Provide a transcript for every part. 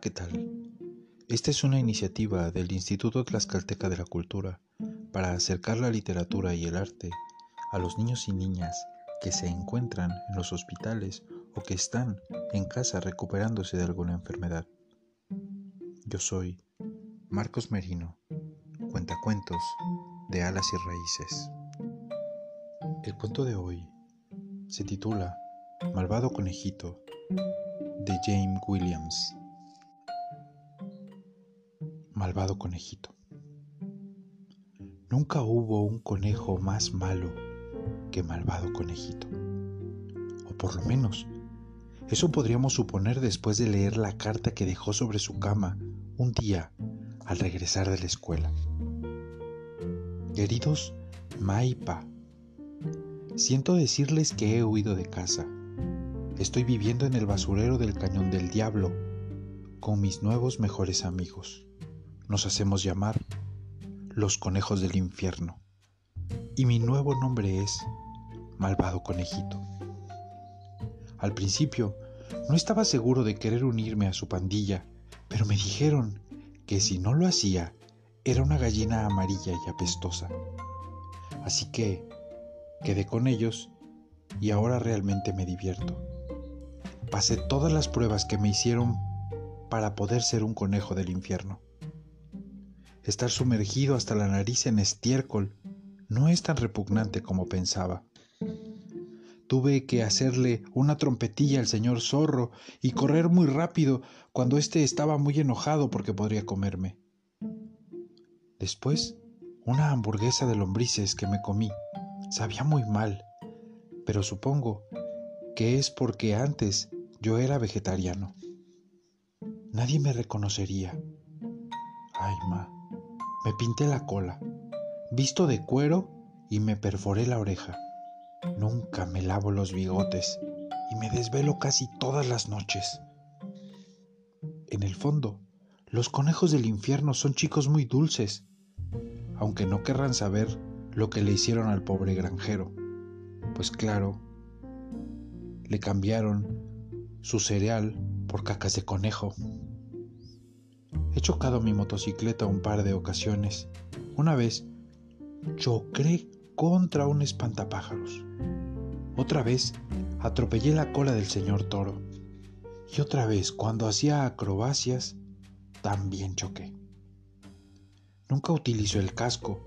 ¿qué tal? Esta es una iniciativa del Instituto Tlaxcalteca de la Cultura para acercar la literatura y el arte a los niños y niñas que se encuentran en los hospitales o que están en casa recuperándose de alguna enfermedad. Yo soy Marcos Merino, cuentacuentos de alas y raíces. El cuento de hoy se titula Malvado Conejito de James Williams. Malvado Conejito. Nunca hubo un conejo más malo que malvado conejito. O por lo menos, eso podríamos suponer después de leer la carta que dejó sobre su cama un día al regresar de la escuela. Queridos Maipa, siento decirles que he huido de casa. Estoy viviendo en el basurero del Cañón del Diablo con mis nuevos mejores amigos. Nos hacemos llamar los conejos del infierno. Y mi nuevo nombre es Malvado Conejito. Al principio no estaba seguro de querer unirme a su pandilla, pero me dijeron que si no lo hacía, era una gallina amarilla y apestosa. Así que quedé con ellos y ahora realmente me divierto. Pasé todas las pruebas que me hicieron para poder ser un conejo del infierno. Estar sumergido hasta la nariz en estiércol no es tan repugnante como pensaba. Tuve que hacerle una trompetilla al señor zorro y correr muy rápido cuando éste estaba muy enojado porque podría comerme. Después, una hamburguesa de lombrices que me comí. Sabía muy mal, pero supongo que es porque antes yo era vegetariano. Nadie me reconocería. Ay, ma. Me pinté la cola, visto de cuero y me perforé la oreja. Nunca me lavo los bigotes y me desvelo casi todas las noches. En el fondo, los conejos del infierno son chicos muy dulces, aunque no querrán saber lo que le hicieron al pobre granjero, pues claro, le cambiaron su cereal por cacas de conejo. Chocado mi motocicleta un par de ocasiones. Una vez choqué contra un espantapájaros. Otra vez atropellé la cola del señor toro. Y otra vez, cuando hacía acrobacias, también choqué. Nunca utilizo el casco,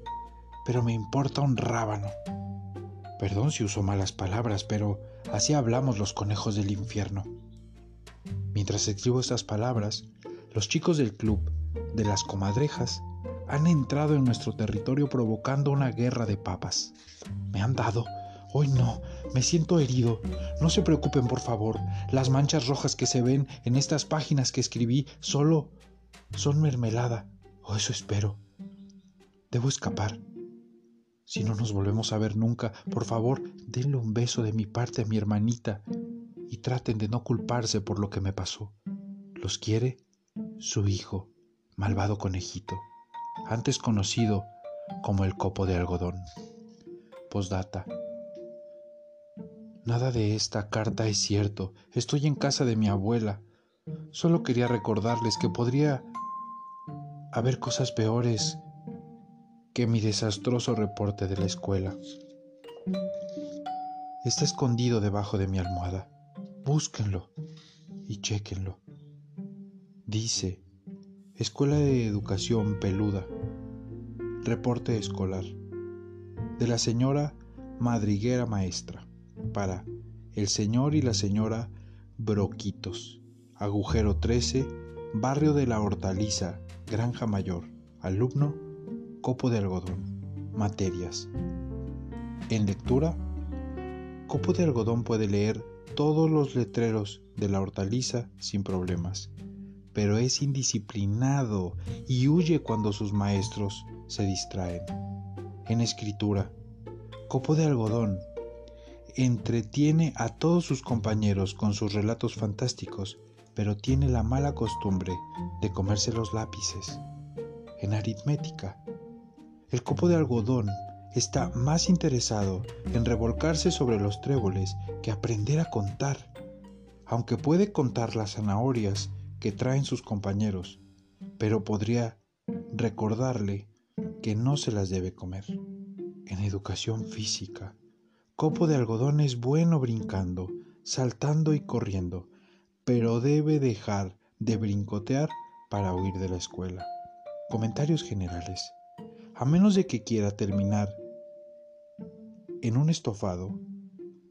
pero me importa un rábano. Perdón si uso malas palabras, pero así hablamos los conejos del infierno. Mientras escribo estas palabras, los chicos del club de las comadrejas han entrado en nuestro territorio provocando una guerra de papas. Me han dado. Hoy no, me siento herido. No se preocupen, por favor. Las manchas rojas que se ven en estas páginas que escribí solo son mermelada. O eso espero. Debo escapar. Si no nos volvemos a ver nunca, por favor, denle un beso de mi parte a mi hermanita y traten de no culparse por lo que me pasó. Los quiere su hijo, malvado conejito, antes conocido como el copo de algodón. Postdata. Nada de esta carta es cierto. Estoy en casa de mi abuela. Solo quería recordarles que podría haber cosas peores que mi desastroso reporte de la escuela. Está escondido debajo de mi almohada. Búsquenlo y chequenlo. Dice, Escuela de Educación Peluda. Reporte escolar. De la señora Madriguera Maestra. Para el señor y la señora Broquitos. Agujero 13, Barrio de la Hortaliza, Granja Mayor. Alumno, Copo de Algodón. Materias. En lectura, Copo de Algodón puede leer todos los letreros de la hortaliza sin problemas pero es indisciplinado y huye cuando sus maestros se distraen. En escritura, Copo de Algodón entretiene a todos sus compañeros con sus relatos fantásticos, pero tiene la mala costumbre de comerse los lápices. En aritmética, el copo de algodón está más interesado en revolcarse sobre los tréboles que aprender a contar. Aunque puede contar las zanahorias que traen sus compañeros, pero podría recordarle que no se las debe comer. En educación física, copo de algodón es bueno brincando, saltando y corriendo, pero debe dejar de brincotear para huir de la escuela. Comentarios generales. A menos de que quiera terminar en un estofado,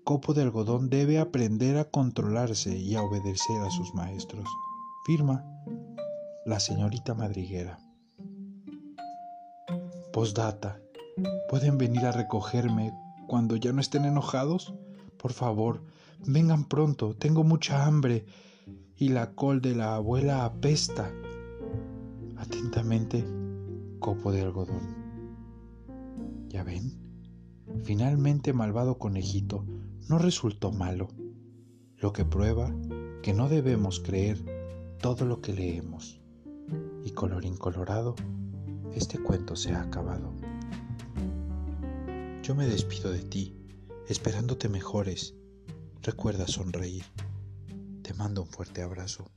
Copo de algodón debe aprender a controlarse y a obedecer a sus maestros. Firma la señorita madriguera. Postdata. ¿Pueden venir a recogerme cuando ya no estén enojados? Por favor, vengan pronto, tengo mucha hambre y la col de la abuela apesta. Atentamente, copo de algodón. ¿Ya ven? Finalmente, malvado conejito no resultó malo, lo que prueba que no debemos creer todo lo que leemos. Y colorín colorado, este cuento se ha acabado. Yo me despido de ti, esperándote mejores. Recuerda sonreír. Te mando un fuerte abrazo.